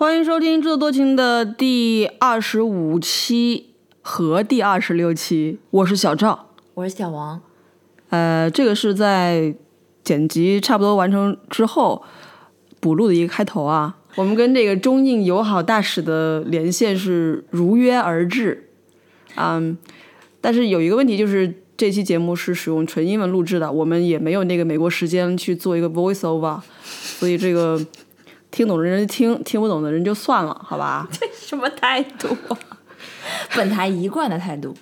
欢迎收听《制作多情》的第二十五期和第二十六期，我是小赵。我是小王。呃，这个是在剪辑差不多完成之后补录的一个开头啊。我们跟这个中印友好大使的连线是如约而至，嗯，但是有一个问题就是这期节目是使用纯英文录制的，我们也没有那个美国时间去做一个 voice over，所以这个听懂的人听，听不懂的人就算了，好吧？这什么态度？本台一贯的态度。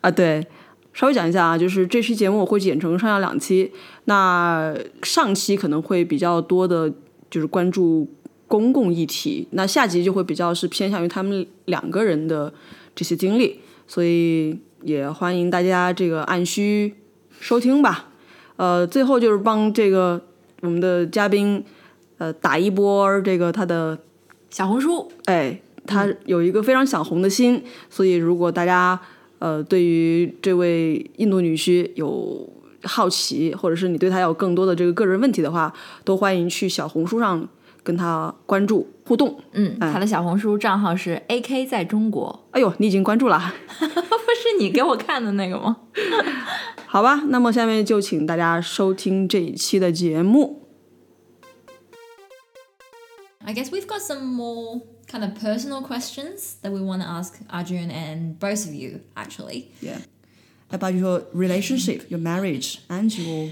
啊，对，稍微讲一下啊，就是这期节目我会剪成上下两期，那上期可能会比较多的，就是关注公共议题，那下集就会比较是偏向于他们两个人的这些经历，所以也欢迎大家这个按需收听吧。呃，最后就是帮这个我们的嘉宾呃打一波这个他的小红书，哎，他有一个非常想红的心，所以如果大家呃对于这位印度女婿有好奇，或者是你对他有更多的这个个人问题的话，都欢迎去小红书上跟他关注互动。嗯，他的小红书账号是 A K 在中国，哎呦，你已经关注了，不是你给我看的那个吗？好吧？那么下面就请大家收听这一期的节目。I guess we've got some more kind of personal questions that we want to ask Arjun and both of you, actually. Yeah. About your relationship, your marriage, and your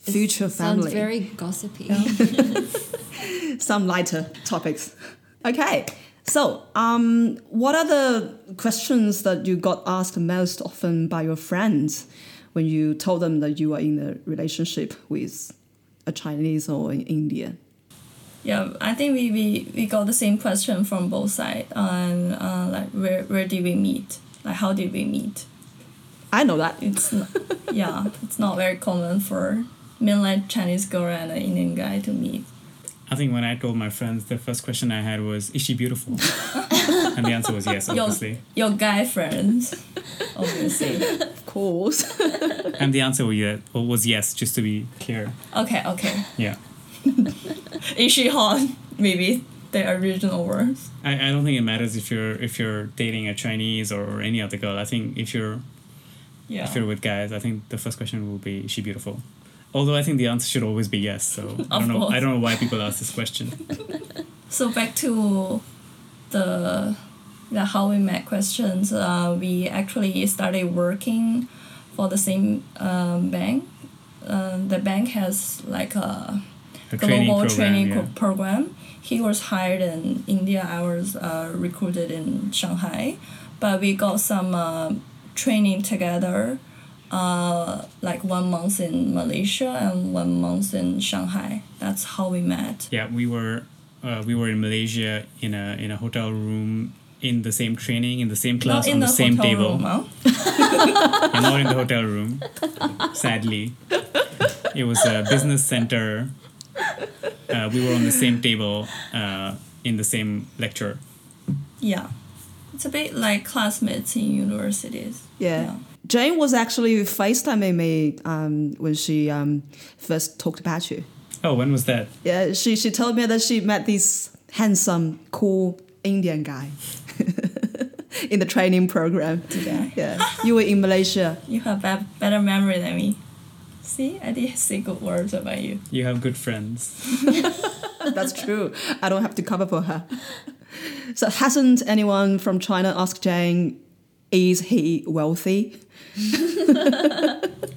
future Sounds family. very gossipy. some lighter topics. Okay, so um, what are the questions that you got asked most often by your friends when you told them that you are in a relationship with a Chinese or an Indian? Yeah, I think we, we, we got the same question from both sides on uh, like where where did we meet? Like how did we meet? I know that. It's not, yeah, it's not very common for mainland Chinese girl and an Indian guy to meet. I think when I told my friends, the first question I had was, "Is she beautiful?" and the answer was yes, obviously. your guy friends, obviously. Of course. And the answer was yes, was yes, just to be clear. Okay, okay. Yeah. Is she hot? Maybe the original words. I, I don't think it matters if you're if you're dating a Chinese or any other girl. I think if you're Yeah. if you're with guys, I think the first question will be, "Is she beautiful?" Although I think the answer should always be yes. So I don't know. I don't know why people ask this question. So back to the the how we met questions. Uh, we actually started working for the same um, bank. Uh, the bank has like a Global training training program. pro- program. He was hired in India. I was uh, recruited in Shanghai, but we got some uh, training together. Uh, like one month in Malaysia and one month in Shanghai. That's how we met. Yeah, we were uh, we were in Malaysia in a in a hotel room in the same training in the same class on the, the, same table. room, huh? not in the hotel room. Sadly, it was a business center. Uh, we were on the same table uh, in the same lecture. Yeah. It's a bit like classmates in universities. Yeah. Jane was actually FaceTiming me um, when she um, first talked about you. Oh, when was that? Yeah, she, she told me that she met this handsome, cool Indian guy in the training program. Today. Yeah, you were in Malaysia. You have a better memory than me. See, I did say good words about you. You have good friends. That's true. I don't have to cover for her. So hasn't anyone from China asked Jane, is he wealthy?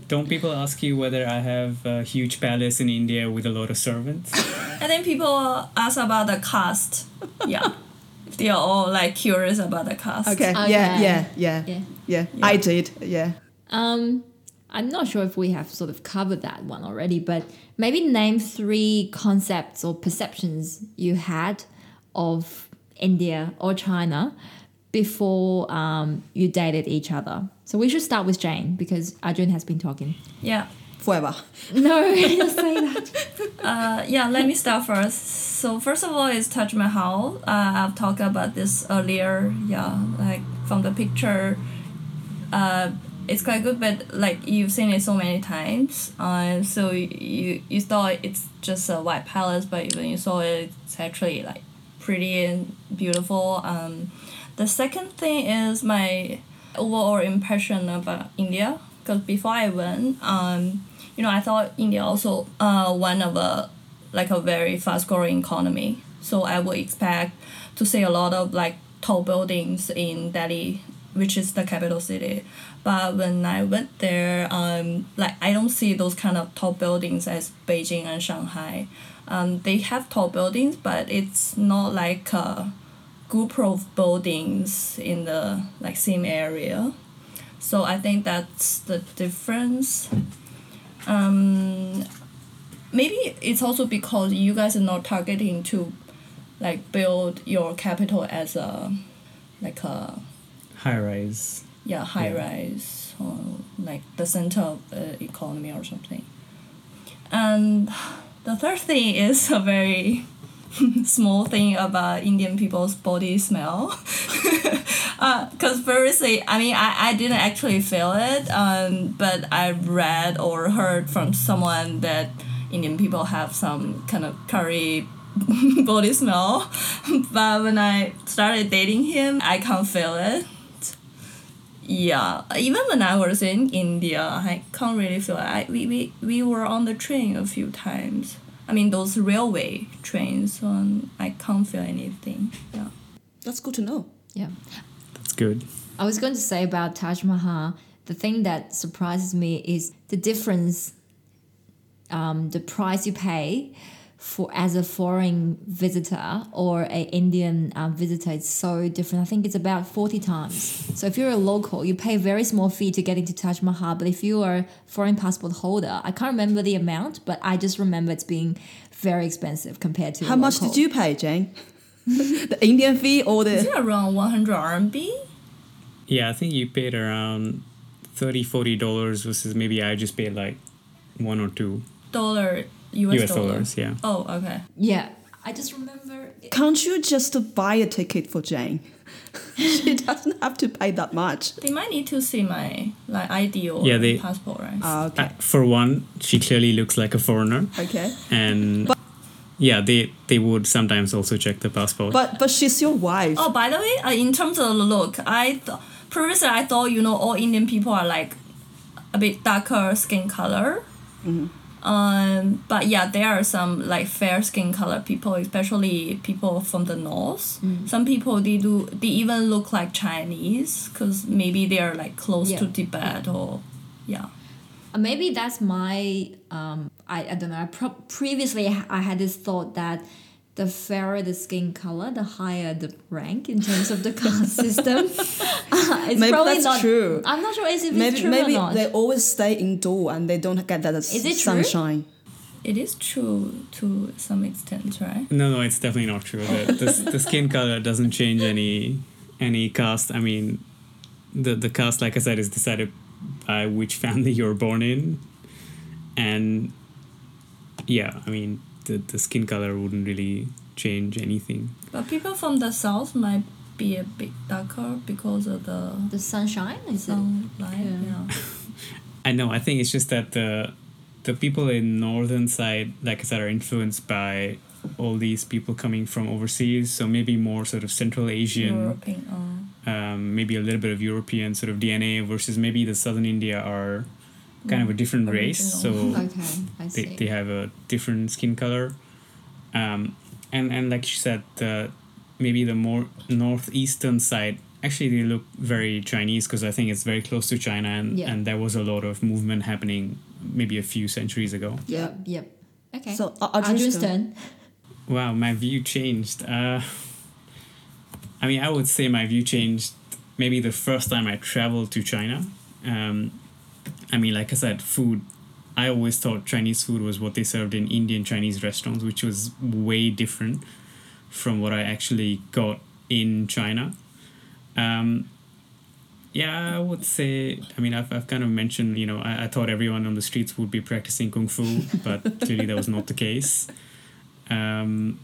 Don't people ask you whether I have a huge palace in India with a lot of servants? and then people ask about the caste. Yeah. they are all like curious about the caste. Okay. Yeah, Okay. yeah, yeah, Yeah. yeah, I did. Yeah. Um, I'm not sure if we have sort of covered that one already, but maybe name three concepts or perceptions you had of India or China before um, you dated each other. So we should start with Jane because Arjun has been talking. Yeah. Forever. No, don't say that. Uh, yeah, let me start first. So first of all is Taj Mahal. Uh, I've talked about this earlier. Yeah, like from the picture, uh, it's quite good, but like you've seen it so many times. Uh, so you you thought it's just a white palace, but when you saw it, it's actually like pretty and beautiful. Um, the second thing is my overall impression about India. Because before I went, um, you know, I thought India also uh, one of a like a very fast growing economy. So I would expect to see a lot of like tall buildings in Delhi, which is the capital city. But when I went there, um, like I don't see those kind of tall buildings as Beijing and Shanghai. Um, they have tall buildings, but it's not like a group of buildings in the like same area. So I think that's the difference. Um, maybe it's also because you guys are not targeting to like build your capital as a like a High rise. Yeah high Yeah. rise or like the center of the economy or something. And the third thing is a very small thing about indian people's body smell. Because previously i mean I, I didn't actually feel it um, but i read or heard from someone that indian people have some kind of curry body smell. But when i started dating him i can't feel it yeah, even when I was in India, I can't really feel it. I, we, we, we were on the train a few times. I mean, those railway trains, um, I can't feel anything. Yeah. That's good to know. Yeah. That's good. I was going to say about Taj Mahal, the thing that surprises me is the difference, um, the price you pay for as a foreign visitor or a Indian um, visitor is so different. I think it's about 40 times. So if you're a local, you pay a very small fee to get into Taj Mahal. But if you are a foreign passport holder, I can't remember the amount, but I just remember it's being very expensive compared to How much local. did you pay, Jane? the Indian fee or the. Is the it around 100 RMB? Yeah, I think you paid around 30 40 dollars versus maybe I just paid like one or two Dollar, US, US dollar. dollars. Yeah. Oh, okay. Yeah. I just remember Can't you just buy a ticket for Jane? she doesn't have to pay that much. They might need to see my like ID or Yeah, they- passport, right? Ah, okay. Uh, for one, she clearly looks like a foreigner, okay. and yeah, they they would sometimes also check the passport. But but she's your wife. Oh, by the way, uh, in terms of the look, I th- previously I thought you know all Indian people are like a bit darker skin color. Um, but yeah, there are some like fair skin color people, especially people from the north. Some people they do they even look like Chinese because maybe they are like close Yeah. to Tibet or yeah. Uh, maybe that's my um I, I don't know I pro- previously I had this thought that the fairer the skin color the higher the rank in terms of the caste system uh, it's Maybe probably that's not true. i'm not sure if it's maybe true maybe or not they always stay indoor and they don't get that Is it true? sunshine. It is true to some extent, right? no, no, it's definitely not true. The, the, the skin color doesn't change any any caste. I mean, the the caste, like I said, is decided by which family you're born in, and yeah, I mean, the the skin color wouldn't really change anything. But people from the south might be a bit darker because of the the sunshine is it sunlight. Yeah. Yeah. I know. I think it's just that the the people in northern side, like I said, are influenced by all these people coming from overseas. So maybe more sort of Central Asian, European. Uh, um, maybe a little bit of European sort of DNA versus maybe the southern India are kind of a different race. So okay i see they, they have a different skin color. Um, and and like she said, the maybe the more northeastern side actually they look very Chinese because I think it's very close to China and, Yeah. and there was a lot of movement happening maybe a few centuries ago. yep yep okay So, uh, Arjun's Arjun's turn. turn Wow, my view changed. Uh, I mean, I would say my view changed maybe the first time I traveled to China. Um, I mean, like I said, food. I always thought Chinese food was what they served in Indian Chinese restaurants, which was way different from what I actually got in China. Um, yeah, I would say, I mean, I've, I've kind of mentioned, you know, I, I thought everyone on the streets would be practicing Kung Fu, but clearly that was not the case um,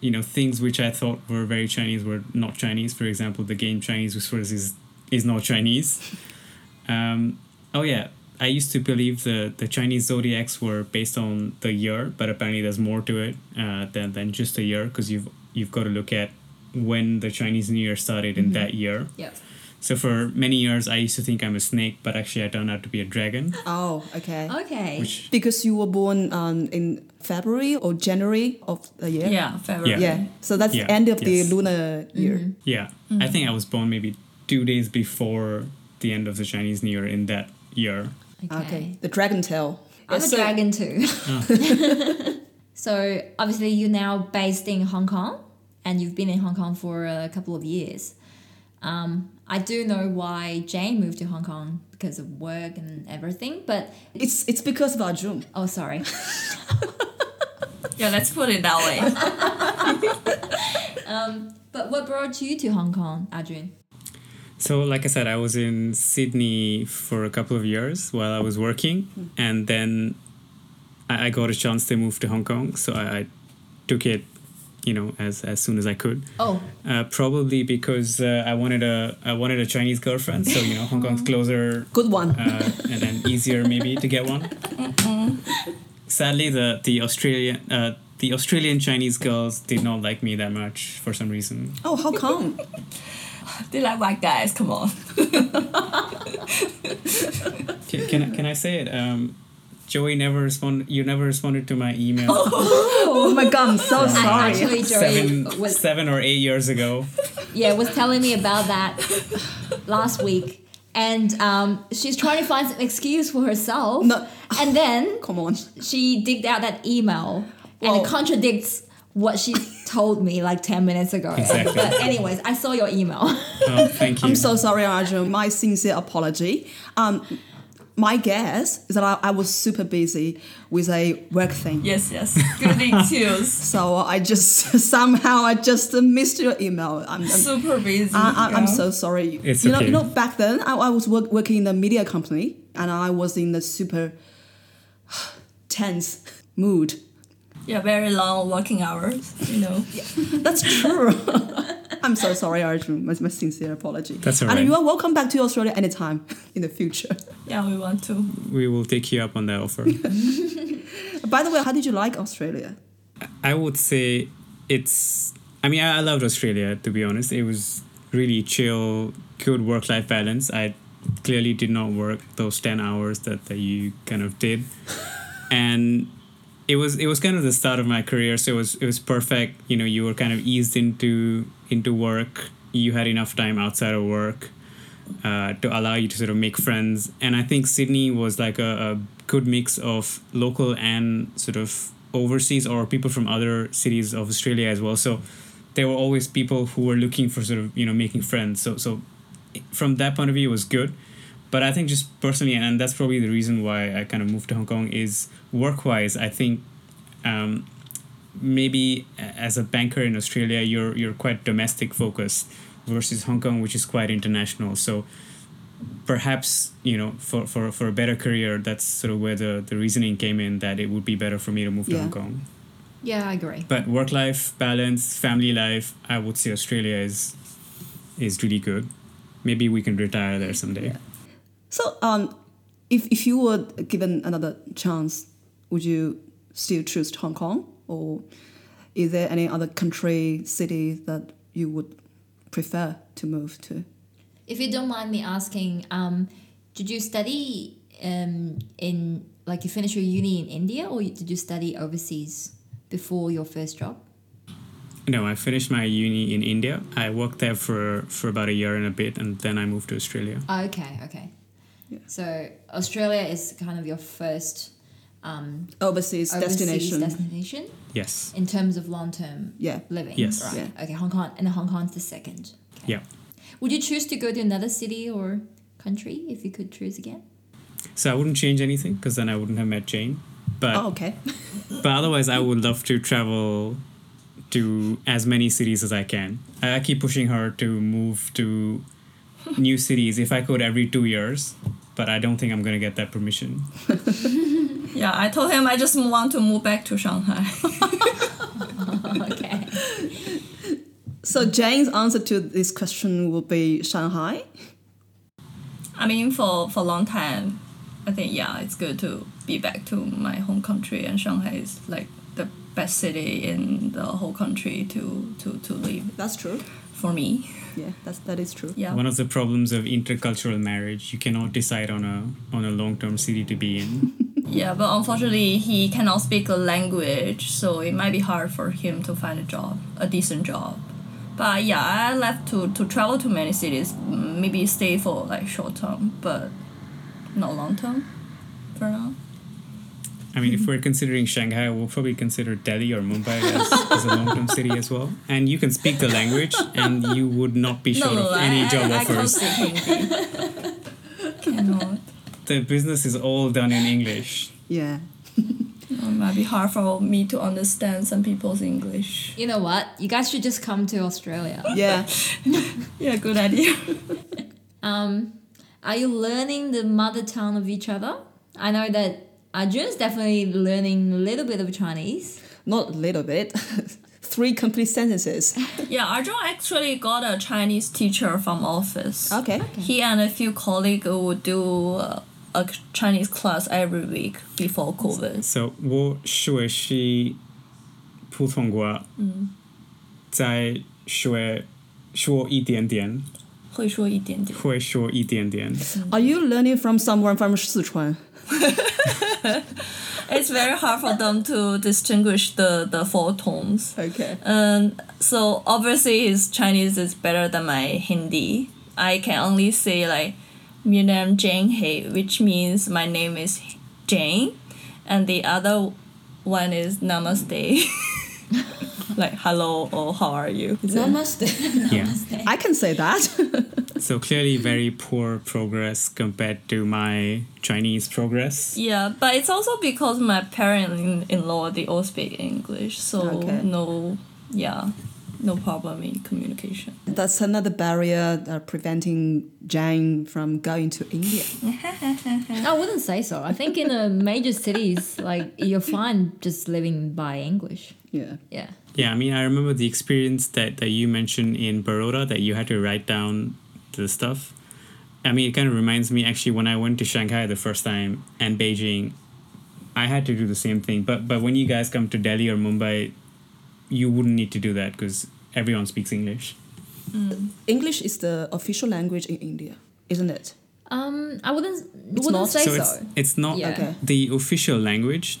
you know things which I thought were very Chinese were not Chinese. For example, the game Chinese whispers is is not Chinese. Um, oh yeah, I used to believe the the Chinese zodiacs were based on the year, but apparently there's more to it uh, than than just a year because you've you've got to look at when the Chinese New Year started in that year. Yep. So for many years, I used to think I'm a snake, but actually I turned out to be a dragon. Oh, okay. Okay. Which Because you were born um, in February or January of the year. Yeah, February. Yeah. So that's Yeah, the end of the lunar year. yeah, I think I was born maybe two days before the end of the Chinese New Year in that year. Okay. The dragon tail. I'm Yeah, a so- dragon too. so obviously you're now based in Hong Kong, and you've been in Hong Kong for a couple of years. Um, I do know why Jane moved to Hong Kong because of work and everything, but It's it's because of Arjun. oh, sorry. Yeah, let's put it that way. But what brought you to Hong Kong, Arjun? So, like I said, I was in Sydney for a couple of years while I was working, and then I, I got a chance to move to Hong Kong. So I, I took it, you know, as as soon as I could. Oh, Uh, probably because uh, I wanted a I wanted a Chinese girlfriend, so you know Hong Kong's closer Good one. uh, and then easier maybe to get one. Sadly, the the Australian uh, the Australian Chinese girls did not like me that much for some reason. oh, how come? they like white guys. Come on. Can, can, I, can I say it? Um, Joey never responded. You never responded to my email oh my god, I'm so sorry. actually, Joey seven was seven or eight years ago. yeah was telling me about that last week, and um, she's trying to find some excuse for herself. No. And then Come on. she digged out that email and Whoa. it contradicts what she told me like 10 minutes ago. Exactly. But anyways, I saw your email. Oh, thank you. I'm so sorry, Arjun. My sincere apology. Um, my guess is that I, I was super busy with a work thing. Yes, yes. Good excuse. So I just somehow I just missed your email. I'm, I'm, Super busy. I, I, I'm so sorry. It's you know, you know, back then I, I was work, working in a media company and I was in a super tense mood. Yeah, very long working hours. You know. That's true. I'm so sorry, Arjun. My, my sincere apology. That's all And you are welcome back to Australia anytime in the future. Yeah, we want to. we will take you up on that offer. By the way, how did you like Australia? I would say it's. I mean, I, I loved Australia to be honest. It was really chill, good work life balance. I clearly did not work those ten hours that, that you kind of did, and it was it was kind of the start of my career. So it was it was perfect. You know, you were kind of eased into into work. You had enough time outside of work uh, to allow you to sort of make friends. And I think Sydney was like a, a good mix of local and sort of overseas or people from other cities of Australia as well. So there were always people who were looking for sort of you know making friends. So so from that point of view, it was good. But I think just personally, and that's probably the reason why I kind of moved to Hong Kong is work wise. I think um, maybe as a banker in Australia, you're you're quite domestic focused versus Hong Kong, which is quite international. So perhaps you know for, for, for a better career, that's sort of where the, the reasoning came in that it would be better for me to move to Hong Kong. yeah, I agree. But work life balance, family life, I would say Australia is is really good. Maybe we can retire there someday. So, um, if, if you were given another chance, would you still choose Hong Kong? Or is there any other country, city that you would prefer to move to? If you don't mind me asking, um, did you study um, in, like, you finished your uni in India or did you study overseas before your first job? No, I finished my uni in India. I worked there for, for about a year and a bit, and then I moved to Australia. Oh, okay, okay. So Australia is kind of your first um, Overseas, overseas destination. destination Yes. in terms of long term yeah. living. Yes. Right. Yeah. Okay, Hong Kong and Hong Kong's the second. Okay. Yeah. Would you choose to go to another city or country if you could choose again? So I wouldn't change anything because then I wouldn't have met Jane. But Oh, okay. but otherwise, I would love to travel to as many cities as I can. I I keep pushing her to move to new cities if I could every two years, but I don't think I'm gonna get that permission. Yeah, I told him I just want to move back to Shanghai. okay. So, Jane's answer to this question will be Shanghai. I mean, for for a long time, I think yeah, it's good to be back to my home country, and Shanghai is like the best city in the whole country to to to live That's true. for me. Yeah, that's that is true. Yeah. One of the problems of intercultural marriage, you cannot decide on a on a long term city to be in. Yeah, but unfortunately, he cannot speak a language, so it might be hard for him to find a job, a decent job. But yeah, I left to, to travel to many cities, maybe stay for like short term, but not long term for now. I mean, if we're considering Shanghai, we'll probably consider Delhi or Mumbai as, as a long term city as well. And you can speak the language, and you would not be short of any I, job I, I offers. speak Hindi. cannot. the business is all done in English. Yeah. It might be hard for me to understand some people's English. You know what? You guys should just come to Australia. Yeah. Yeah, good idea. Um, are you learning the mother tongue of each other? I know that Arjun's definitely learning a little bit of Chinese. Not a little bit. Three complete sentences. yeah, Arjun actually got a Chinese teacher from office. Okay. He and a few colleagues would do uh, a Chinese class every week before COVID. So 我学习普通话，再学说一点点，会说一点点。会说一点点。 Are you learning from someone from Sichuan? It's very hard for them to distinguish the, the four tones. Okay. Um, so obviously his Chinese is better than my Hindi. I can only say like "My name Jane He," which means my name is Jane, and the other one is Namaste, like hello or how are you. Namaste. Yeah. I can say that. So clearly very poor progress compared to my Chinese progress. Yeah, but it's also because my parents-in-law they all speak English, so Okay. no, yeah, no problem in communication. That's another barrier uh, preventing Jane from going to India. I wouldn't say so. I think in the major cities, like you're fine just living by English. Yeah. Yeah. Yeah, I mean, I remember the experience that, that you mentioned in Baroda that you had to write down the stuff. I mean, it kind of reminds me actually when I went to Shanghai the first time and Beijing, I had to do the same thing. But but when you guys come to Delhi or Mumbai, you wouldn't need to do that because everyone speaks English. English is the official language in India, isn't it? Um, I wouldn't wouldn't not- say so so. it's it's not Yeah. Okay. the official language.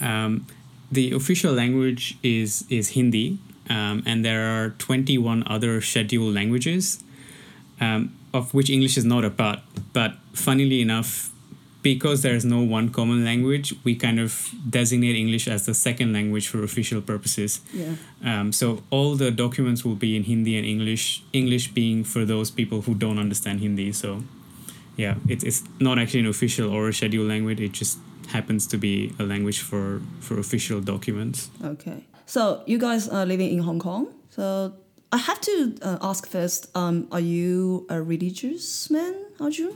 Um, the official language is is Hindi, um, and there are twenty one other scheduled languages, um, of which English is not a part. But funnily enough, because there is no one common language, we kind of designate English as the second language for official purposes. Yeah. Um, so all the documents will be in Hindi and English. English being for those people who don't understand Hindi. So, yeah, it's it's not actually an official or a scheduled language. It just happens to be a language for for official documents. Okay. So you guys are living in Hong Kong. So I have to uh, ask first. Um, are you a religious man, Arjun?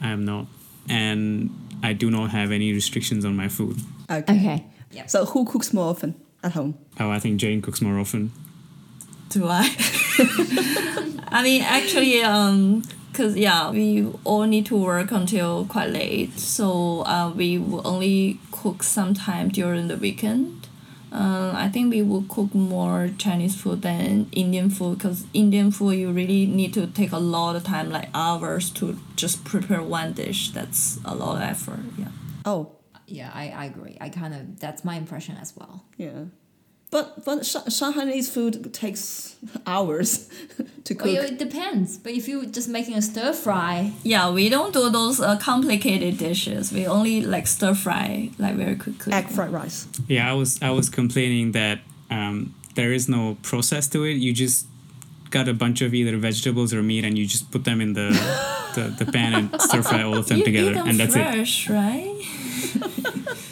I am not, and I do not have any restrictions on my food. Okay. Okay. So who cooks more often at home? Oh, I think Jane cooks more often. Do I? I mean, actually, um, cause yeah, we all need to work until quite late, so uh, we will only cook sometime during the weekend. Uh, I think we will cook more Chinese food than Indian food, cause Indian food you really need to take a lot of time, like hours, to just prepare one dish. That's a lot of effort. Yeah. Oh, Yeah, I, I agree. I kind of that's my impression as well. yeah. But but Sha- Shanghainese food takes hours to cook. Well, yeah, it depends. But if you're just making a stir fry, Yeah, we don't do those uh, complicated dishes. We only like stir fry like very quickly. Egg fried rice. Yeah, I was I was complaining that um, there is no process to it. You just got a bunch of either vegetables or meat, and you just put them in the the, the pan and stir fry all of them you together, eat them and that's it. fresh, right?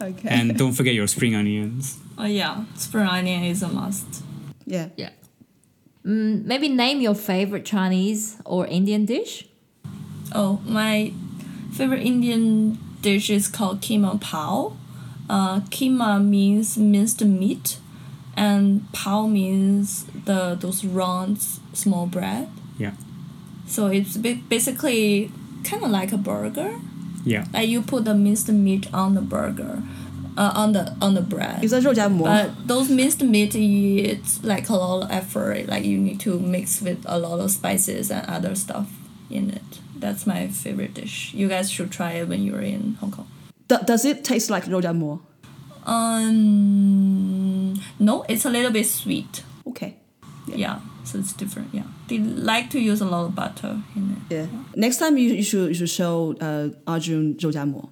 Okay. And don't forget your spring onions. Oh yeah, spring onion is a must. yeah. yeah. Mm, maybe name your favorite Chinese or Indian dish. Oh, my favorite Indian dish is called keema pao. Uh, keema means minced meat, and pao means the those round small bread. Yeah, So it's basically kind of like a burger. yeah. Like you put the minced meat on the burger uh, on the on the bread. 有在肉夹馍。But those minced meat, it's like a lot of effort. Like you need to mix with a lot of spices and other stuff in it. That's my favorite dish. You guys should try it when you're in Hong Kong. D- does it taste like roujiamo? Um, no, it's a little bit sweet. Okay. Yeah. yeah. so it's different. Yeah, they like to use a lot of butter in it. Yeah. yeah. Next time you, you should you should show uh, Arjun roujiamo.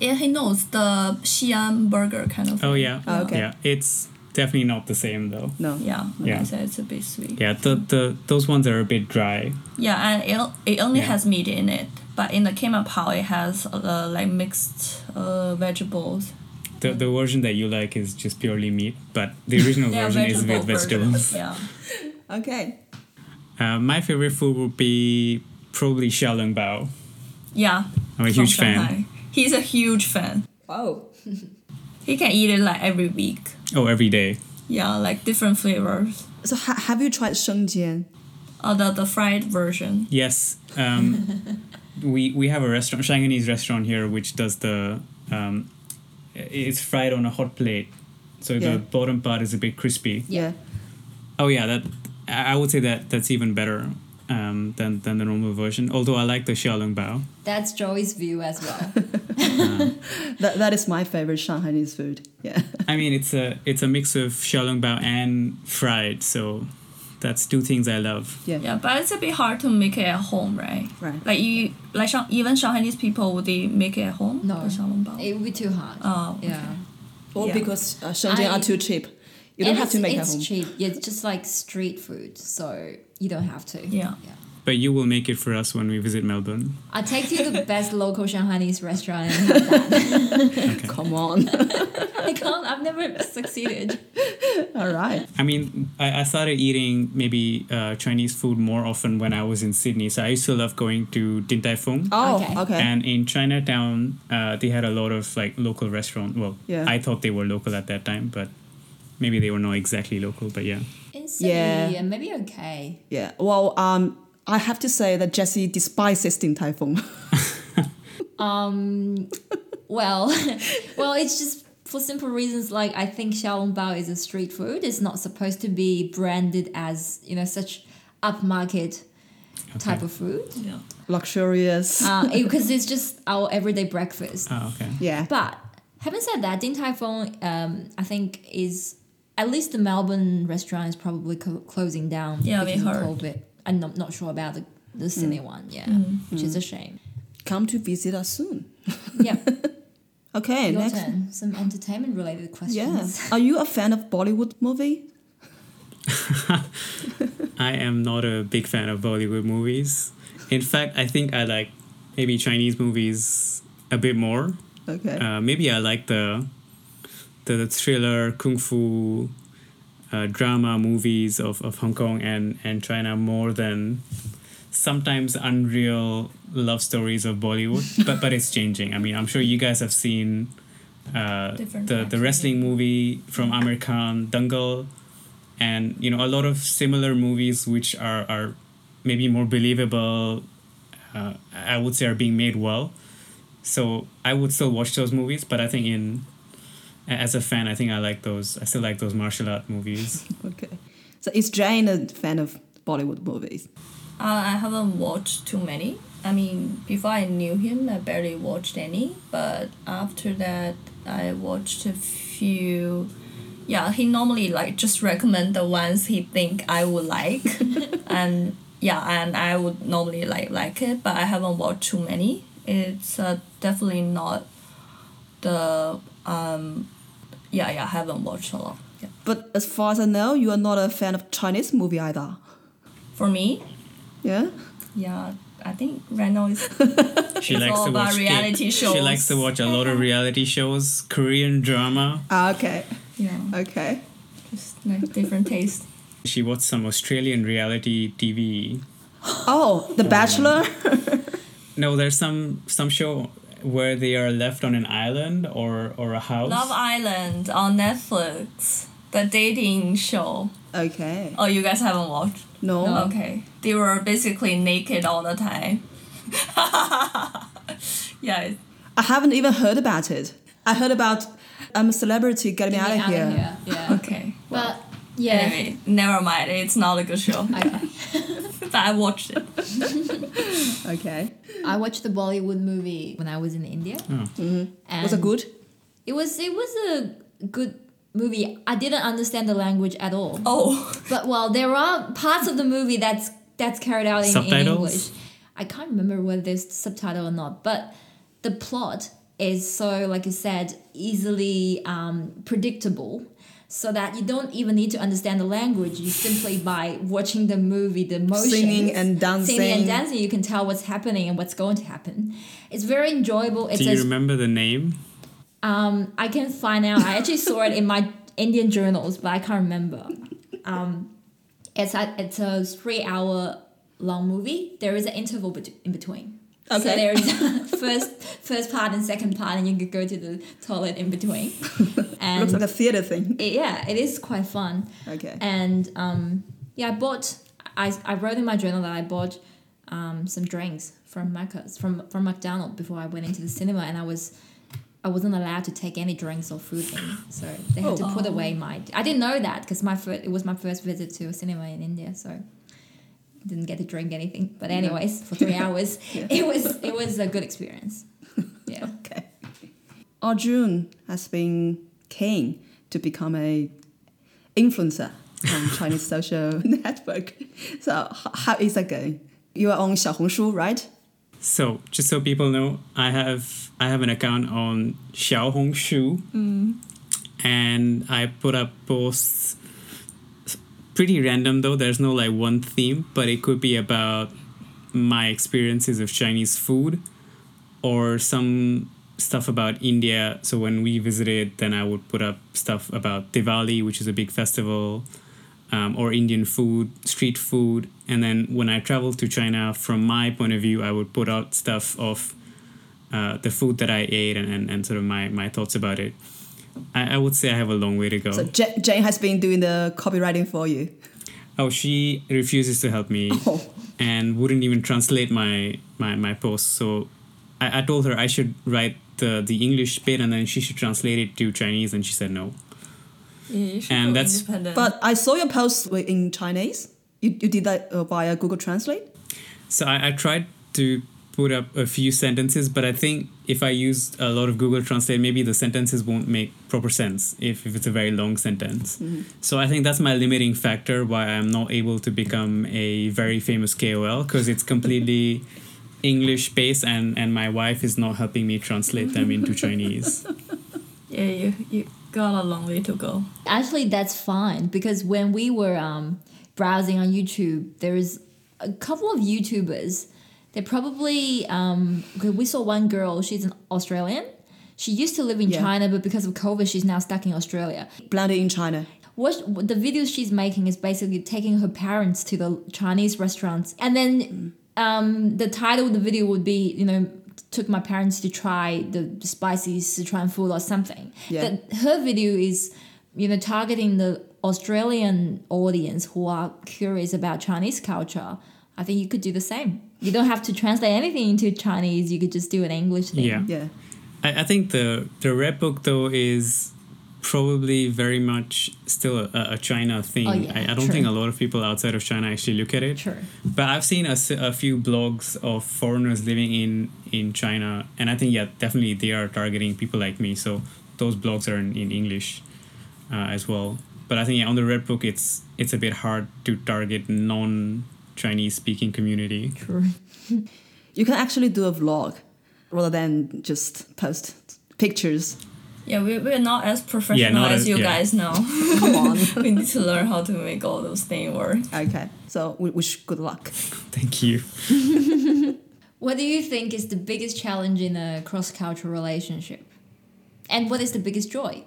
Yeah, he knows the Xi'an burger kind of. Oh thing. yeah. Oh, okay. Yeah, it's definitely not the same though. No. Yeah, like Yeah. I said, it's a bit sweet. Yeah, the, the those ones are a bit dry. Yeah, and it, it only Yeah. has meat in it, but in the keema pao it has uh, like mixed uh, vegetables. The, the version that you like is just purely meat, but the original Yeah, version is with vegetable vegetables. version. Yeah. Okay. Uh, my favorite food would be probably xiaolong bao. Yeah. I'm a from huge fan. Shanghai. He's a huge fan. Wow. He can eat it like every week. Oh, every day. Yeah, like different flavors. So ha- have you tried 生煎? Oh, the, the fried version. Yes. Um, we we have a restaurant, Shanghainese restaurant here, which does the um, it's fried on a hot plate, so Yeah. the bottom part is a bit crispy. Yeah. Oh yeah, that I I would say that that's even better um, than than the normal version. Although I like the xiaolong bao. That's Joey's view as well. That, that is my favorite Shanghainese food. Yeah. I mean, it's a it's a mix of xiaolong bao and fried, so that's two things I love. Yeah. Yeah, but it's a bit hard to make it at home, right? Right. Like you, like Shang, even Shanghainese people, would they make it at home? No. The xiaolongbao? it would be too hard. Oh, okay. yeah. Or Yeah. because uh, 生煎 I- are too cheap. You don't have to make it at It's home. cheap. Yeah, it's just like street food, so you don't have to. Yeah. But you will make it for us when we visit Melbourne. I take you to the best local Shanghainese restaurant and. Come on. I can't. I've never succeeded. All right. I mean, I, I started eating maybe uh, Chinese food more often when I was in Sydney. So I used to love going to Din Tai Fung. Oh, Okay. okay. And in Chinatown, uh, they had a lot of like local restaurant. Well, Yeah. I thought they were local at that time, but maybe they were not exactly local. But yeah, In Sydney, Yeah. yeah. maybe okay. Yeah. Well, um, I have to say that Jesse despises Din Tai Fung. Um, well, well, it's just for simple reasons. Like I think xiaolongbao is a street food. It's not supposed to be branded as you know such upmarket type of food Yeah. Luxurious. uh, because it's just our everyday breakfast. oh, okay. yeah. But having said that, Din Tai Fung, um, I think is at least the Melbourne restaurant is probably co- closing down Yeah, we because of. COVID. I'm not, not sure about the the mm. Sydney one, yeah, mm. which is mm. a shame. Come to visit us soon. Yeah, Okay. your next. turn. Some entertainment related questions. Yeah. Are you a fan of Bollywood movie? I am not a big fan of Bollywood movies. In fact, I think I like maybe Chinese movies a bit more. Okay. Uh, maybe I like the the thriller kung fu uh, drama movies of, of Hong Kong and, and China more than sometimes unreal love stories of Bollywood. but but it's changing. I mean, I'm sure you guys have seen uh, Different the the wrestling movie from Aamir Khan, Dangal, and you know a lot of similar movies which are are maybe more believable. Uh, I would say are being made well. So I would still watch those movies, but I think in as a fan, I think I like those. I still like those martial art movies. okay. So is Jane a fan of Bollywood movies? Uh, I haven't watched too many. I mean, before I knew him, I barely watched any. But after that, I watched a few. Yeah, he normally like just recommend the ones he think I would like, and yeah, and I would normally like like it. But I haven't watched too many. It's uh, definitely not the um, yeah yeah. I haven't watched a lot. Yeah. But as far as I know, you are not a fan of Chinese movie either. For me, Yeah. yeah, I think right now is She It's likes all to about watch K- reality She likes to watch a lot of reality shows, Korean drama. Ah, okay. yeah. Okay. Just like different taste. She watched some Australian reality TV. Oh, The Bachelor. No, there's some some show where they are left on an island or or a house. Love Island on Netflix, the dating show. okay. Oh, you guys haven't watched? No. Okay. They were basically naked all the time. yeah. I haven't even heard about it. I heard about I'm a celebrity. Get me Get out me of here. Yeah. Okay. But yeah. Anyway, never mind. It's not a good show. Okay. but I watched it. Okay. I watched the Bollywood movie when I was in India. And Was it good? It was it was a good movie. I didn't understand the language at all. Oh, But well, there are parts of the movie that's that's carried out in, in Subtitles? English. I can't remember whether there's subtitle or not, but the plot is so, like you said, easily um, predictable, so that you don't even need to understand the language. You simply by watching the movie, the motion, Singing and singing dancing. and dancing, you can tell what's happening and what's going to happen. It's very enjoyable. It's Do you as- remember the name? um, I can find out. I actually saw it in my Indian journals, but I can't remember. Um, it's a it's a three hour long movie. There is an interval bet- in between. So Okay. there's first first part and second part, and you could go to the toilet in between. And Looks like a theater thing. it- yeah, it is quite fun. Okay. And um, yeah, I bought. I, I wrote in my journal that I bought um, some drinks from Macca's from from McDonald's before I went into the cinema, and I was I wasn't allowed to take any drinks or food in, so they had to put away my. I didn't know that because my first it was my first visit to a cinema in India, so didn't get to drink anything. But anyways, for three hours, it was it was a good experience. Yeah. Okay. Arjun has been keen to become a influencer on Chinese social network. So how is that going? You are on Xiaohongshu, right? So just so people know, I have I have an account on Xiaohongshu, mm. and I put up posts. Pretty random though. There's no like one theme, but it could be about my experiences of Chinese food, or some stuff about India. So when we visited, then I would put up stuff about Diwali, which is a big festival, um, or Indian food, street food. And then when I traveled to China, from my point of view, I would put out stuff of uh, the food that I ate and, and, and sort of my, my thoughts about it. I, I would say I have a long way to go. So J- Jane has been doing the copywriting for you. oh, she refuses to help me Oh. and wouldn't even translate my, my, my posts. So I, I told her I should write the, the English bit and then she should translate it to Chinese, and she said no. Yeah, you And that's- independent. But I saw your post in Chinese. You, you did that uh, via Google Translate? So I, I tried to put up a few sentences, but I think if I used a lot of Google Translate, maybe the sentences won't make proper sense if, if it's a very long sentence. So I think that's my limiting factor why I'm not able to become a very famous KOL because it's completely English based and, and my wife is not helping me translate them into Chinese. yeah, you you got a long way to go. Actually, that's fine because when we were um, browsing on YouTube, there is a couple of YouTubers. They probably um, we saw one girl. She's an Australian. She used to live in Yeah. China, but because of COVID, she's now stuck in Australia. Blended in China. What the videos she's making is basically taking her parents to the Chinese restaurants, and then um, the title of the video would be, you know, took my parents to try the spicy Sichuan food or something. Yeah. That her video is, you know, targeting the Australian audience who are curious about Chinese culture. I think you could do the same. You don't have to translate anything into Chinese. You could just do an English thing. Yeah. Yeah. I, I think the the red book though is probably very much still a, a China thing. Oh, yeah, I, I don't true. think a lot of people outside of China actually look at it. True. But I've seen a, a few blogs of foreigners living in in China, and I think yeah, definitely they are targeting people like me. So those blogs are in, in English uh, as well. But I think yeah, on the red book, it's it's a bit hard to target non Chinese speaking community. True. You can actually do a vlog rather than just post pictures. Yeah, we, we're not as professional Yeah, not as as- you yeah. guys now. Come on. we need to learn how to make all those things work. okay. So we wish good luck. Thank you. What do you think is the biggest challenge in a cross cultural relationship? And what is the biggest joy?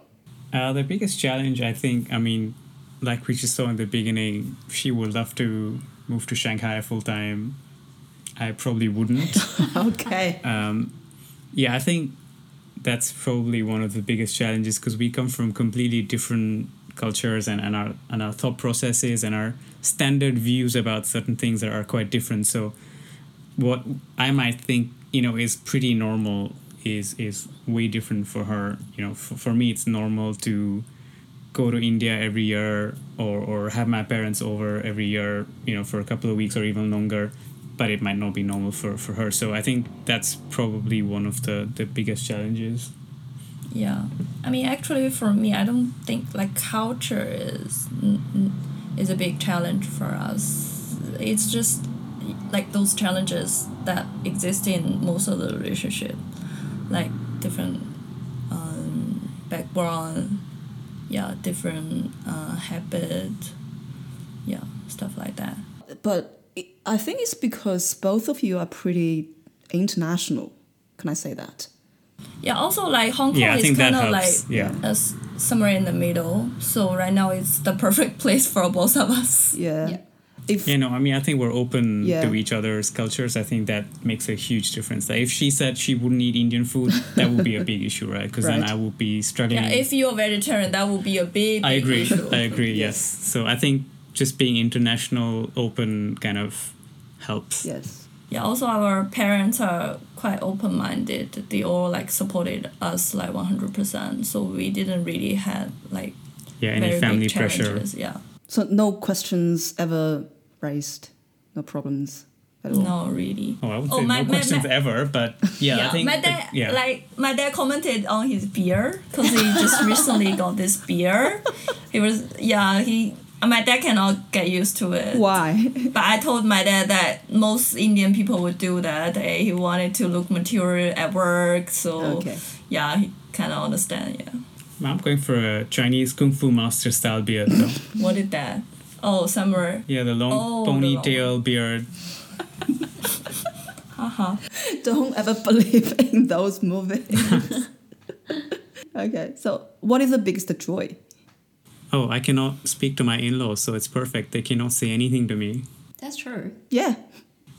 Uh, the biggest challenge, I think, I mean, like we just saw in the beginning, she would love to move to Shanghai full time. I probably wouldn't. Okay. um, yeah, I think that's probably one of the biggest challenges because we come from completely different cultures and, and our and our thought processes and our standard views about certain things that are quite different. So what I might think, you know, is pretty normal is is way different for her. You know, for, for me, it's normal to go to India every year or or have my parents over every year. You know, for a couple of weeks or even longer. But it might not be normal for, for her. So I think that's probably one of the, the biggest challenges. Yeah, I mean, actually, for me, I don't think like culture is is a big challenge for us. It's just like those challenges that exist in most of the relationship, like different um, background, yeah, different uh, habit, yeah, stuff like that. But I think it's because both of you are pretty international. Can I say that? Yeah, also like Hong Kong Yeah, is kind of like. Yeah. as somewhere in the middle. So right now it's the perfect place for both of us. Yeah. Yeah. If You know, I mean, I think we're open Yeah. to each other's cultures. I think that makes a huge difference. Like if she said she wouldn't eat Indian food, that would be a big issue, right? Because then I would be struggling. Yeah, if you're vegetarian, that would be a big, big I agree. issue. I agree. Yes. So I think just being international, open, kind of helps. yes. Yeah, also our parents are quite open minded. They all like supported us like one hundred percent. So we didn't really have like Yeah. Any very family big pressure. Yeah. So no questions ever raised, no problems at all. No, really. Oh, I would Oh, say my- no my- questions my- ever, but yeah, I think my the- dad yeah. like my dad commented on his beer because he just recently got this beer. He was yeah he. My dad cannot get used to it. Why? But I told my dad that most Indian people would do that. Eh, He wanted to look mature at work, so Okay. yeah, he kind of understand. Yeah, I'm going for a Chinese kung fu master style beard though. what is that? Oh, summer. Yeah, the long Oh, the long ponytail beard. Haha. Uh-huh. Don't ever believe in those movies. okay, so what is the biggest joy? Oh, I cannot speak to my in-laws, so it's perfect. They cannot say anything to me. That's true. Yeah.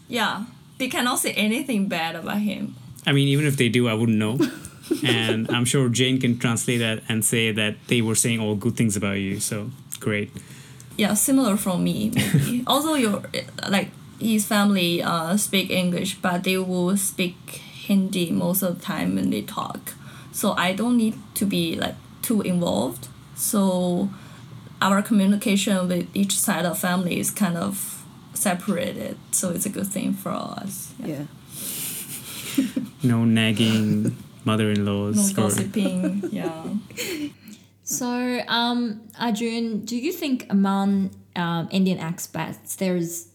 Yeah, they cannot say anything bad about him. I mean, even if they do, I wouldn't know. And I'm sure Jane can translate that and say that they were saying all good things about you. So great. Yeah, similar from me. Maybe. also, your like his family uh, speak English, but they will speak Hindi most of the time when they talk. So I don't need to be like too involved. So our communication with each side of family is kind of separated. So it's a good thing for us. Yeah. No nagging mother-in-laws. No gossiping. yeah. So, um, Arjun, do you think among um, Indian expats there's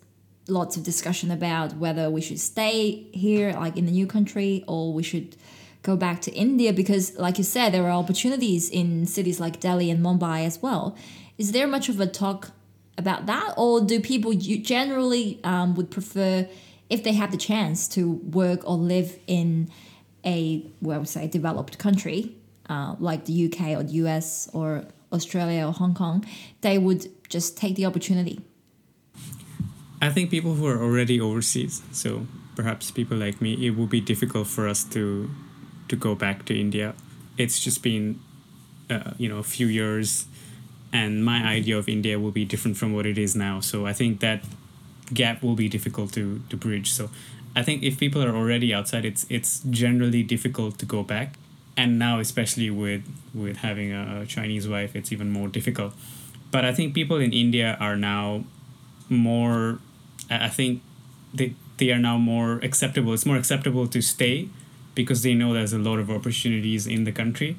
lots of discussion about whether we should stay here, like in the new country, or we should go back to India? Because, like you said, there are opportunities in cities like Delhi and Mumbai as well. Is there much of a talk about that, or do people you generally um, would prefer, if they have the chance, to work or live in a, well, I would say, developed country? uh, like the UK or the US or Australia or Hong Kong, they would just take the opportunity. I think people who are already overseas, so perhaps people like me, it would be difficult for us to to go back to India. It's just been, uh, you know, a few years, and my idea of India will be different from what it is now. So I think that gap will be difficult to to bridge. So I think if people are already outside, it's it's generally difficult to go back, and now especially with with having a Chinese wife, it's even more difficult. But I think people in India are now more I think they they are now more acceptable. It's more acceptable to stay because they know there's a lot of opportunities in the country.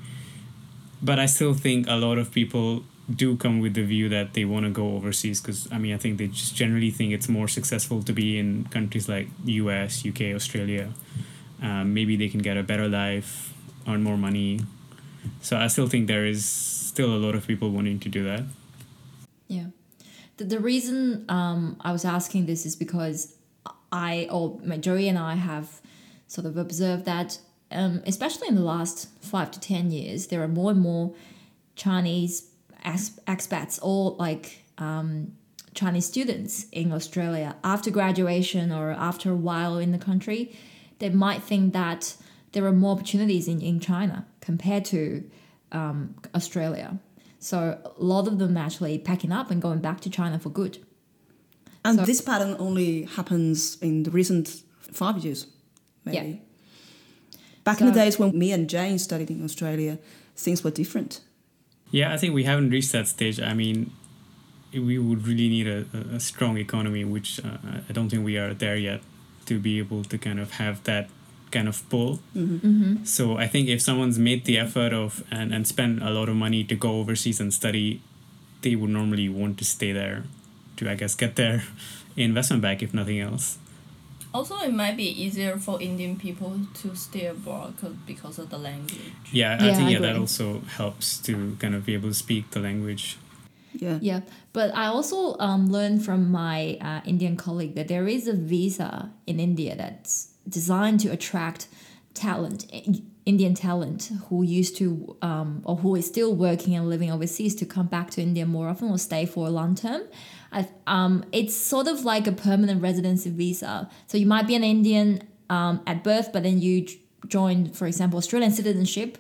But I still think a lot of people do come with the view that they want to go overseas because I mean I think they just generally think it's more successful to be in countries like US, UK, Australia. Um, maybe they can get a better life, earn more money. So I still think there is still a lot of people wanting to do that. Yeah. The, the reason um, I was asking this is because I, or my Joey and I have sort of observed that, um, especially in the last five to 10 years, there are more and more Chinese expats or like um, Chinese students in Australia after graduation or after a while in the country. They might think that there are more opportunities in, in China compared to um, Australia. So a lot of them actually packing up and going back to China for good. And So- this pattern only happens in the recent five years, maybe. Yeah. Back in the days when me and Jane studied in Australia, things were different. Yeah, I think we haven't reached that stage. I mean, we would really need a, a- a strong economy, which uh, I don't think we are there yet to be able to kind of have that kind of pull. Mm-hmm. So I think if someone's made the effort of and, and spend a lot of money to go overseas and study, they would normally want to stay there to, I guess, get their investment back, if nothing else. Also, it might be easier for Indian people to stay abroad 'cause- because of the language. Yeah, I Yeah, think I yeah, that also helps to kind of be able to speak the language. Yeah. Yeah, but I also um, learned from my uh, Indian colleague that there is a visa in India that's designed to attract talent, Indian talent who used to um, or who is still working and living overseas to come back to India more often or stay for a long term. I, um, it's sort of like a permanent residency visa. So you might be an Indian um, at birth, but then you j- join, for example, Australian citizenship.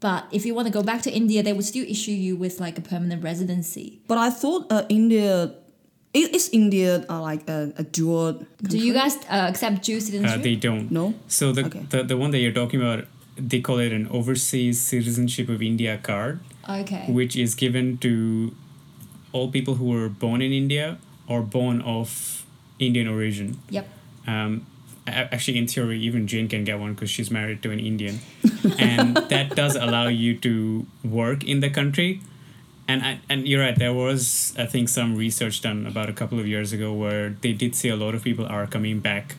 But if you want to go back to India, they would still issue you with like a permanent residency. But I thought uh, India, is, is India uh, like a, a dual Do you guys uh, accept Jew Uh, citizenship? they don't. No? So the, Okay. the the one that you're talking about, they call it an overseas citizenship of India card, okay. which is given to all people who were born in India or born of Indian origin. Yep. Um, actually, in theory, even Jane can get one because she's married to an Indian, and that does allow you to work in the country. And I, and you're right. There was I think some research done about a couple of years ago where they did see a lot of people are coming back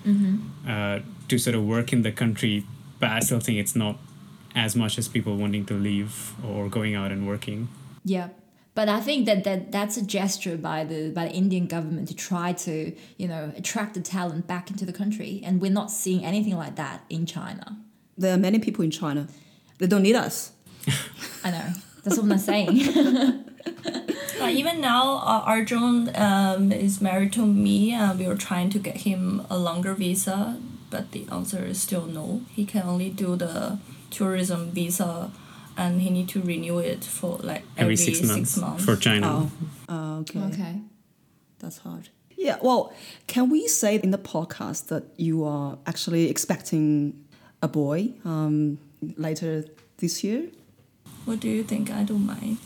uh, to sort of work in the country, but I still think it's not as much as people wanting to leave or going out and working. Yeah. But I think that, that that's a gesture by the by the Indian government to try to you know attract the talent back into the country, and we're not seeing anything like that in China. There are many people in China. They don't need us. I know that's what I'm saying. Uh, even now, uh, Arjun um, is married to me, and we are trying to get him a longer visa, but the answer is still no. He can only do the tourism visa, and he need to renew it for like Every, every, six, months months. for China. Oh, oh okay. okay. That's hard. Yeah, well, can we say in the podcast that you are actually expecting a boy um, later this year? What do you think? I don't mind.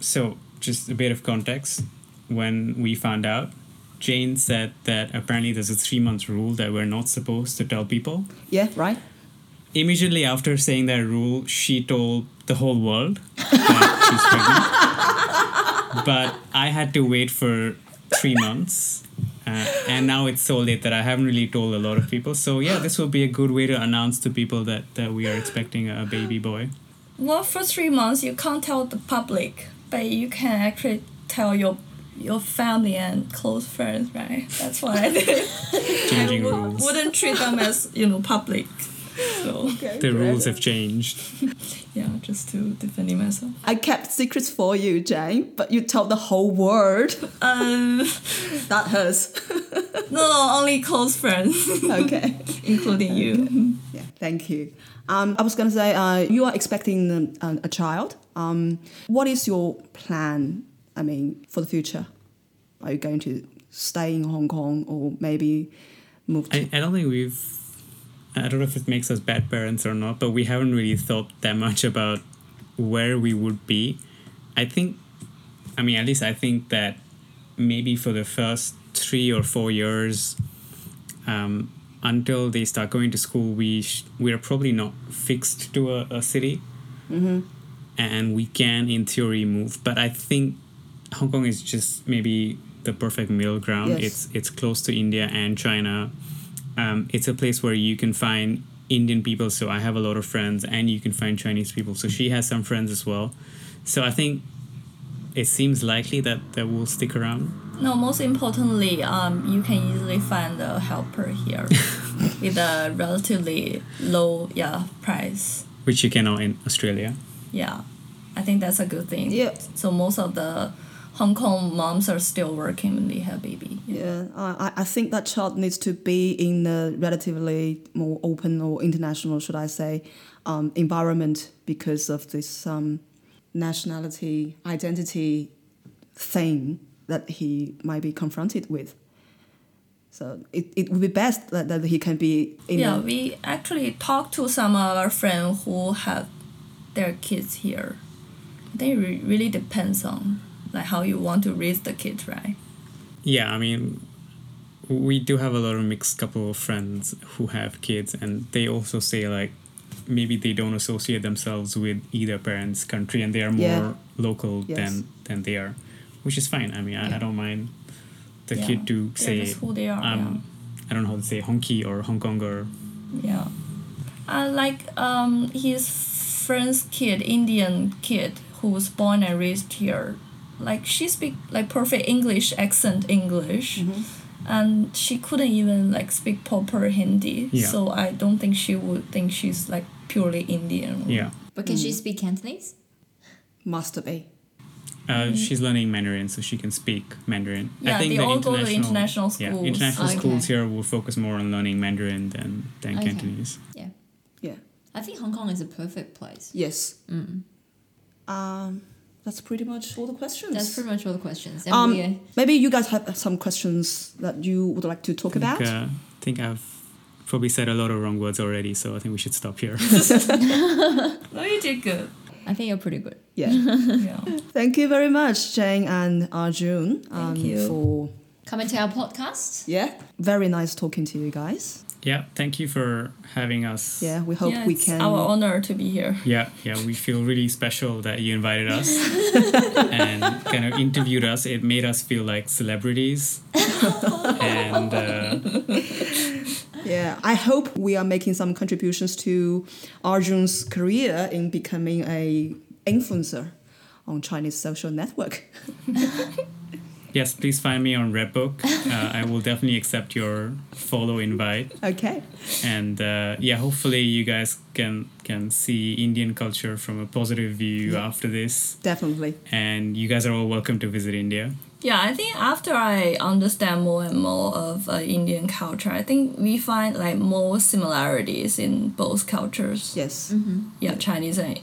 So, just a bit of context. When we found out, Jane said that apparently there's a three month rule that we're not supposed to tell people. Yeah, right? Immediately after saying that rule, she told the whole world that she's pregnant. But I had to wait for three months. Uh, and now it's so late that I haven't really told a lot of people. So, yeah, this will be a good way to announce to people that, that we are expecting a baby boy. Well, for three months you can't tell the public, but you can actually tell your your family and close friends, right? That's what I did. Changing I rules. wouldn't treat them as you know public. So The rules have changed. yeah, just to defend myself. I kept secrets for you, Jane, but you told the whole world. Um, that hurts. no, only close friends, okay. including you. Yeah, thank you. Um, I was going to say, uh, you are expecting um, a, a child. Um, what is your plan, I mean, for the future? Are you going to stay in Hong Kong or maybe move to... I, I don't think we've I don't know if it makes us bad parents or not, but we haven't really thought that much about where we would be. I think I mean at least I think that maybe for the first three or four years um, until they start going to school we sh- we're probably not fixed to a, a city. And we can in theory move. But i think hong kong is just maybe the perfect middle ground. Yes. it's it's close to india and china um, it's a place where you can find indian people so i have a lot of friends and you can find chinese people so she has some friends as well so i think it seems likely that that will stick around No, most importantly, um, you can easily find a helper here with a relatively low yeah price. which you cannot in australia Yeah, I think that's a good thing. Yeah. So most of the Hong Kong moms are still working when they have baby. Yeah, I, I- I think that child needs to be in a relatively more open or international, should I say, um, environment because of this um, nationality identity thing that he might be confronted with. So it, it would be best that, that he can be in Yeah, we actually talked to some of our friends who have their kids here. They re- really depends on like how you want to raise the kids, right? Yeah, I mean, we do have a lot of mixed couple of friends who have kids, and they also say like maybe they don't associate themselves with either parent's country, and they are more Yeah. local Yes. than than they are, which is fine. I mean, I, I don't mind the Yeah. kid to say just who they are. um, I don't know how to say honky or Hong Kong or yeah. yeah. Uh, like um, his friend's kid, Indian kid, who was born and raised here. Like she speak like perfect English accent English. Mm-hmm. And she couldn't even like speak proper Hindi, Yeah. so I don't think she would think she's like purely Indian. yeah. But can Mm. she speak Cantonese? must be. Uh, she's learning Mandarin, so she can speak Mandarin. Yeah, I think they the all go to international, schools. Yeah, international Okay. schools here will focus more on learning Mandarin than than Okay. Cantonese. Yeah. Yeah. I think Hong Kong is a perfect place. Yes. Um, that's pretty much all the questions. That's pretty much all the questions. And um, we, maybe you guys have some questions that you would like to talk I about. think, uh, think I've probably said a lot of wrong words already, so I think we should stop here. No, you did good. I think you're pretty good. yeah. Yeah. Thank you very much, Jane and Arjun, um, you. for Coming to our podcast. yeah, very nice talking to you guys. Yeah, thank you for having us. Yeah, we hope yeah, we it's can. our honor to be here. Yeah, yeah, we feel really special that you invited us and kind of interviewed us. It made us feel like celebrities. and uh, Yeah, I hope we are making some contributions to Arjun's career in becoming a influencer on Chinese social network. yes, please find me on Redbook. Uh, I will definitely accept your follow invite. Okay. and uh, yeah hopefully you guys can can see indian culture from a positive view Yeah. after this Definitely. and you guys are all welcome to visit india Yeah, I think after I understand more and more of uh, Indian culture, I think we find like more similarities in both cultures. Yes. Yeah, Chinese and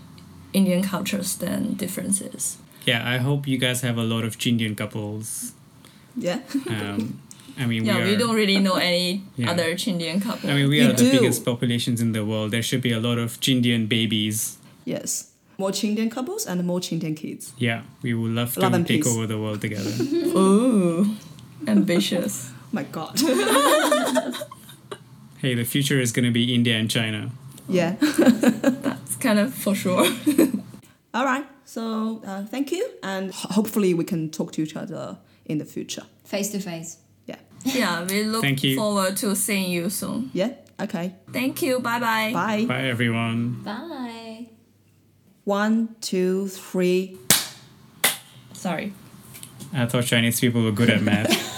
Indian cultures than differences. Yeah i hope you guys have a lot of chindian couples Yeah. um, i mean Yeah, we, we, don't really know any Yeah. other Chindian couple. i mean we We are the biggest populations in the world there should be a lot of chindian babies Yes. More Chindian couples and more Chindian kids. yeah we would love to Love and take peace. over the world together Ooh, ambitious. My God. hey the future is going to be india and china yeah. that's kind of for sure. All right. So uh, thank you, and hopefully we can talk to each other in the future. Face to face. Yeah. yeah, we look Thank you. forward to seeing you soon. Yeah. Okay. Thank you. Bye bye. Bye. bye everyone Bye. One, two, three. Sorry. i thought chinese people were good at math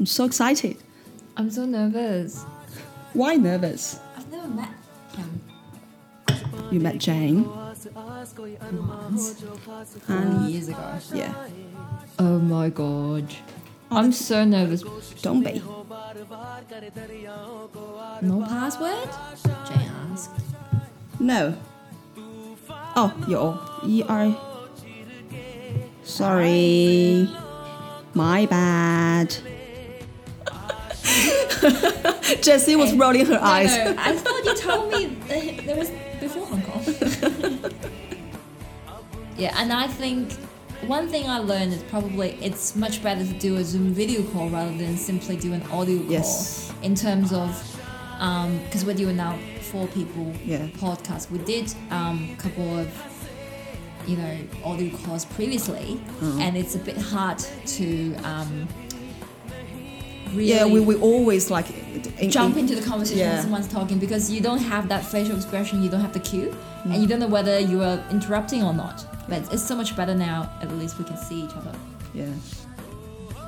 I'm so excited. I'm so nervous. Why nervous? I've never met him You met Jane. once. And years ago. yeah. Oh my god. I'm so nervous. Don't be. No password? Jay asked. No. Oh, you E R. Sorry. My bad. Jessie was rolling her eyes. No, I thought you told me there was before Hong Kong. yeah, and I think one thing I learned is probably it's much better to do a Zoom video call rather than simply do an audio call. Yes. In terms of, because we're doing now four people Yeah. podcast. We did um, a couple of, you know, audio calls previously, Uh-huh. and it's a bit hard to. Um, Really Yeah, we, we always like in, jump in- into the conversation when someone's talking because you don't have that facial expression, you don't have the cue, Mm. and you don't know whether you are interrupting or not. But it's so much better now. At least we can see each other. Yeah.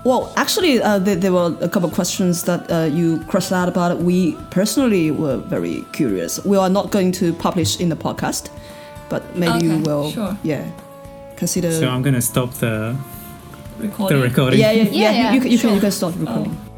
Well, actually, uh, there, there were a couple of questions that uh, you crossed out about. We personally were very curious. We are not going to publish in the podcast, but maybe you will. sure. Yeah. Consider. so i'm going to stop the Recording. the recording yeah, yeah, yeah. Yeah, you, you, yeah, can- you can sure. you can start recording. Oh.